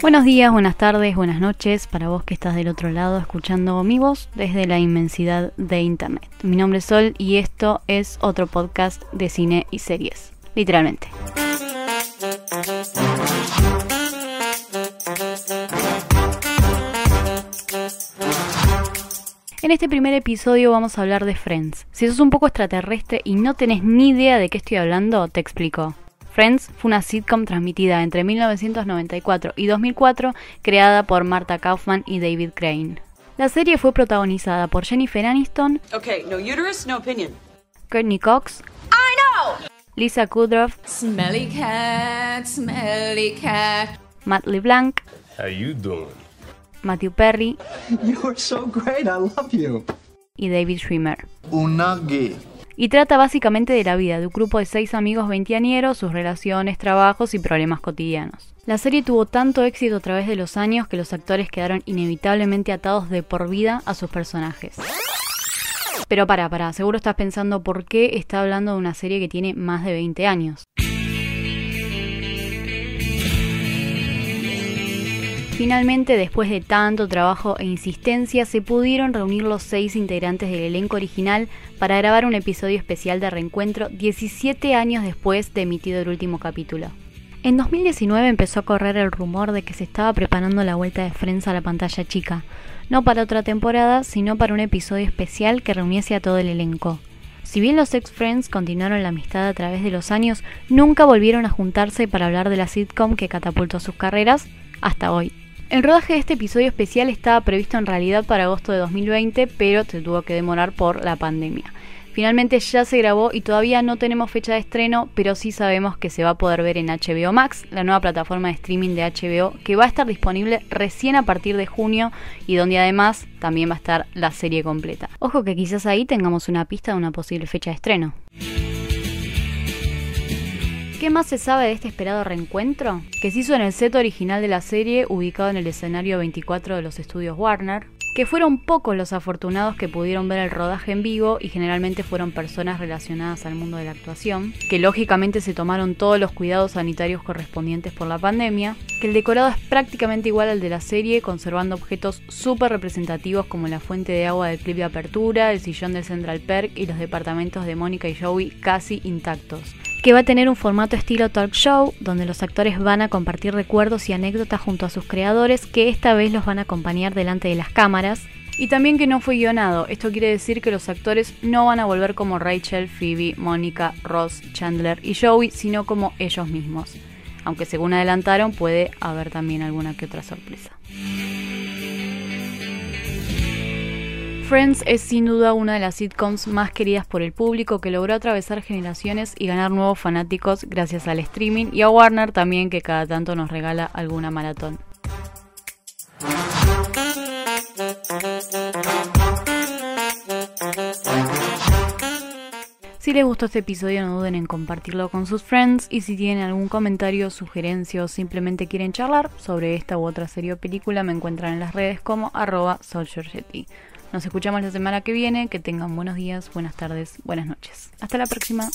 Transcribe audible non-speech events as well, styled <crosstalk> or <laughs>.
Buenos días, buenas tardes, buenas noches para vos que estás del otro lado escuchando mi voz desde la inmensidad de Internet. Mi nombre es Sol y esto es otro podcast de cine y series, literalmente. En este primer episodio vamos a hablar de Friends. Si sos un poco extraterrestre y no tenés ni idea de qué estoy hablando, te explico. Friends fue una sitcom transmitida entre 1994 y 2004 creada por Martha Kaufman y David Crane. La serie fue protagonizada por Jennifer Aniston, Okay, no uterus, no opinion. Courtney Cox, I know! Lisa Kudrow, Smelly cat, smelly cat. Matt LeBlanc, How you doing? Matthew Perry <laughs> You are so great. I love you. y David Schwimmer. Unagi. Y trata básicamente de la vida de un grupo de seis amigos veinteañeros, sus relaciones, trabajos y problemas cotidianos. La serie tuvo tanto éxito a través de los años que los actores quedaron inevitablemente atados de por vida a sus personajes. Pero para, para, seguro estás pensando por qué está hablando de una serie que tiene más de 20 años. Finalmente, después de tanto trabajo e insistencia, se pudieron reunir los seis integrantes del elenco original para grabar un episodio especial de reencuentro 17 años después de emitido el último capítulo. En 2019 empezó a correr el rumor de que se estaba preparando la vuelta de Friends a la pantalla chica, no para otra temporada, sino para un episodio especial que reuniese a todo el elenco. Si bien los ex Friends continuaron la amistad a través de los años, nunca volvieron a juntarse para hablar de la sitcom que catapultó sus carreras hasta hoy. El rodaje de este episodio especial estaba previsto en realidad para agosto de 2020, pero se tuvo que demorar por la pandemia. Finalmente ya se grabó y todavía no tenemos fecha de estreno, pero sí sabemos que se va a poder ver en HBO Max, la nueva plataforma de streaming de HBO, que va a estar disponible recién a partir de junio y donde además también va a estar la serie completa. Ojo que quizás ahí tengamos una pista de una posible fecha de estreno. ¿Qué más se sabe de este esperado reencuentro? Que se hizo en el set original de la serie, ubicado en el escenario 24 de los estudios Warner, que fueron pocos los afortunados que pudieron ver el rodaje en vivo y generalmente fueron personas relacionadas al mundo de la actuación, que lógicamente se tomaron todos los cuidados sanitarios correspondientes por la pandemia, que el decorado es prácticamente igual al de la serie, conservando objetos súper representativos como la fuente de agua del clip de apertura, el sillón del Central Perk y los departamentos de Mónica y Joey casi intactos que va a tener un formato estilo talk show, donde los actores van a compartir recuerdos y anécdotas junto a sus creadores, que esta vez los van a acompañar delante de las cámaras. Y también que no fue guionado, esto quiere decir que los actores no van a volver como Rachel, Phoebe, Mónica, Ross, Chandler y Joey, sino como ellos mismos. Aunque según adelantaron puede haber también alguna que otra sorpresa. Friends es sin duda una de las sitcoms más queridas por el público que logró atravesar generaciones y ganar nuevos fanáticos gracias al streaming y a Warner también que cada tanto nos regala alguna maratón. Si les gustó este episodio no duden en compartirlo con sus friends y si tienen algún comentario, sugerencia o simplemente quieren charlar sobre esta u otra serie o película me encuentran en las redes como arroba. Nos escuchamos la semana que viene, que tengan buenos días, buenas tardes, buenas noches. Hasta la próxima.